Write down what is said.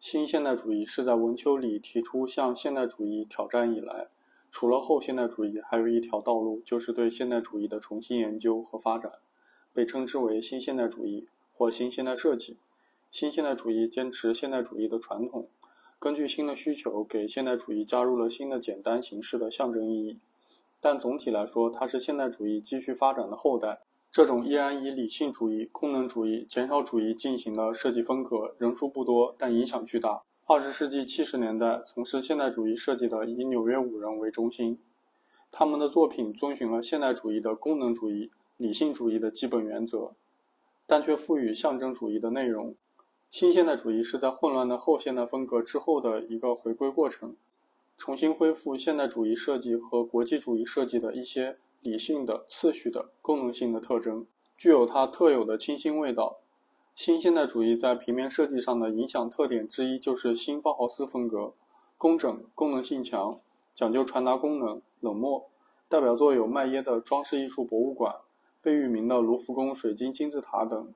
新现代主义是在文丘里提出向现代主义挑战以来，除了后现代主义，还有一条道路，就是对现代主义的重新研究和发展，被称之为新现代主义或新现代设计。新现代主义坚持现代主义的传统，根据新的需求，给现代主义加入了新的简单形式的象征意义。但总体来说，它是现代主义继续发展的后代。这种依然以理性主义、功能主义、减少主义进行的设计风格，人数不多，但影响巨大。二十世纪七十年代，从事现代主义设计的以纽约五人为中心，他们的作品遵循了现代主义的功能主义、理性主义的基本原则，但却赋予象征主义的内容。新现代主义是在混乱的后现代风格之后的一个回归过程，重新恢复现代主义设计和国际主义设计的一些。理性的、次序的、功能性的特征，具有它特有的清新味道。新现代主义在平面设计上的影响特点之一就是新包豪斯风格，工整、功能性强，讲究传达功能，冷漠。代表作有麦耶的装饰艺术博物馆、贝聿铭的卢浮宫水晶金字塔等。